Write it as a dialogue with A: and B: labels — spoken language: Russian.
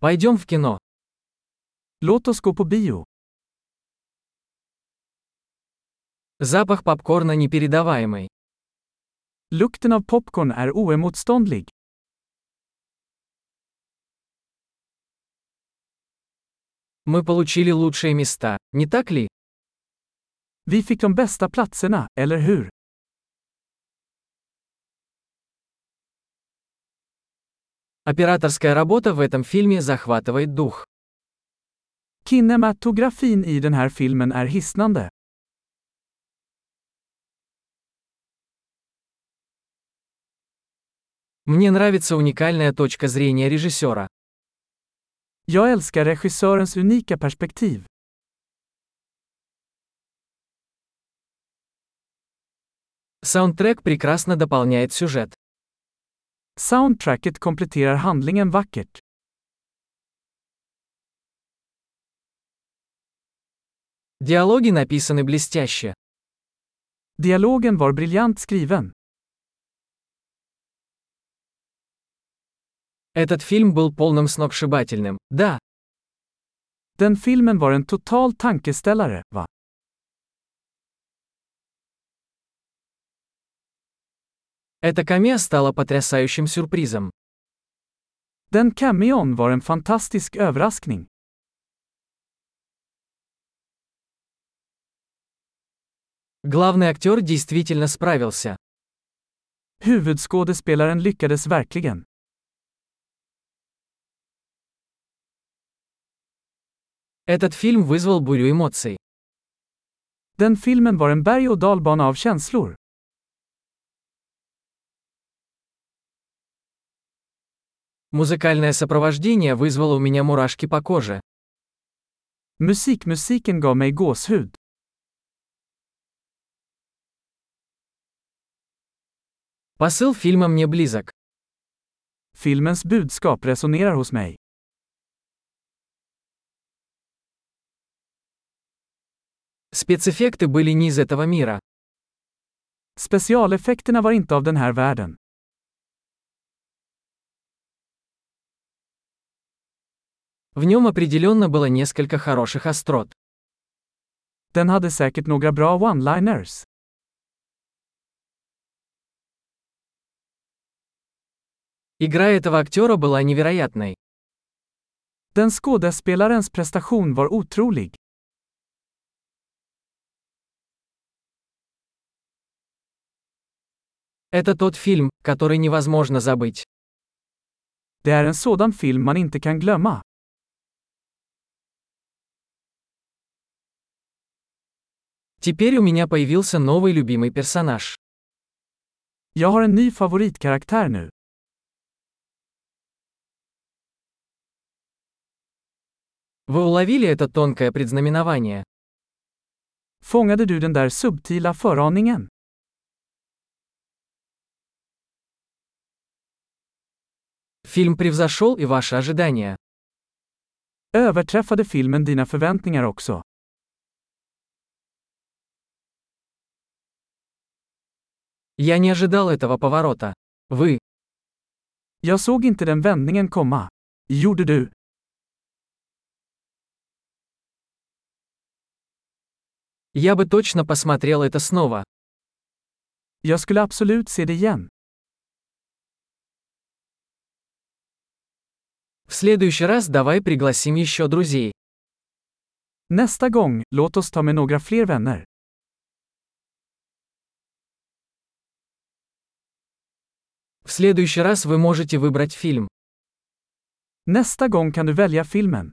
A: Пойдем в кино.
B: Låt oss gå på bio.
A: Запах попкорна непередаваемый.
B: Lukten av popcorn är oemotståndlig.
A: Мы получили лучшие места, не так ли?
B: Vi fick de bästa platserna, eller hur?
A: Операторская работа в этом фильме захватывает дух.
B: Kinematografin i den här filmen är hisnande.
A: Мне нравится уникальная точка зрения режиссера.
B: Jag älskar regissörens unika perspektiv.
A: Саундтрек прекрасно дополняет сюжет.
B: Soundtracket kompletterar handlingen vackert.
A: Диалоги написаны блестяще.
B: Dialogen var briljant skriven.
A: Этот фильм был полным сногсшибательным. Да,
B: Den filmen var en total tankeställare, va?
A: Эта камея стала потрясающим сюрпризом.
B: Den cameon var en fantastisk överraskning.
A: Главный актер действительно справился.
B: Huvudskådespelaren lyckades verkligen.
A: Этот фильм вызвал бурю эмоций.
B: Den filmen var en berg- och dalbana av känslor.
A: Музыкальное сопровождение вызвало у меня мурашки по коже.
B: Musikmusiken gav mig gåshud.
A: Посыл фильма мне близок.
B: Filmens budskap resonerar hos mig.
A: Спецэффекты были не из этого мира.
B: Specialeffekterna var inte av den här världen.
A: В нем определенно было несколько хороших острот.
B: Den hade säkert några bra one-liners.
A: Игра этого актера была невероятной.
B: Den skådespelarens prestation var otrolig.
A: Это тот фильм, который невозможно забыть.
B: Det är en sådan film man inte kan glömma.
A: Теперь у меня появился новый любимый персонаж.
B: Jag har en ny favoritkaraktär nu.
A: Вы уловили это тонкое предзнаменование?
B: Fångade du den där subtila föraningen?
A: Фильм превзошел и ваши ожидания.
B: Överträffade filmen dina förväntningar också?
A: Я не ожидал этого поворота. Вы.
B: Jag såg inte den vändningen komma. Gjorde du?
A: Я бы точно посмотрел это снова.
B: Jag skulle absolut se det igen.
A: В следующий раз давай пригласим еще друзей.
B: Nästa gång, låt oss ta med några fler vänner.
A: В следующий раз вы можете выбрать фильм.
B: Nästa gång kan du välja filmen.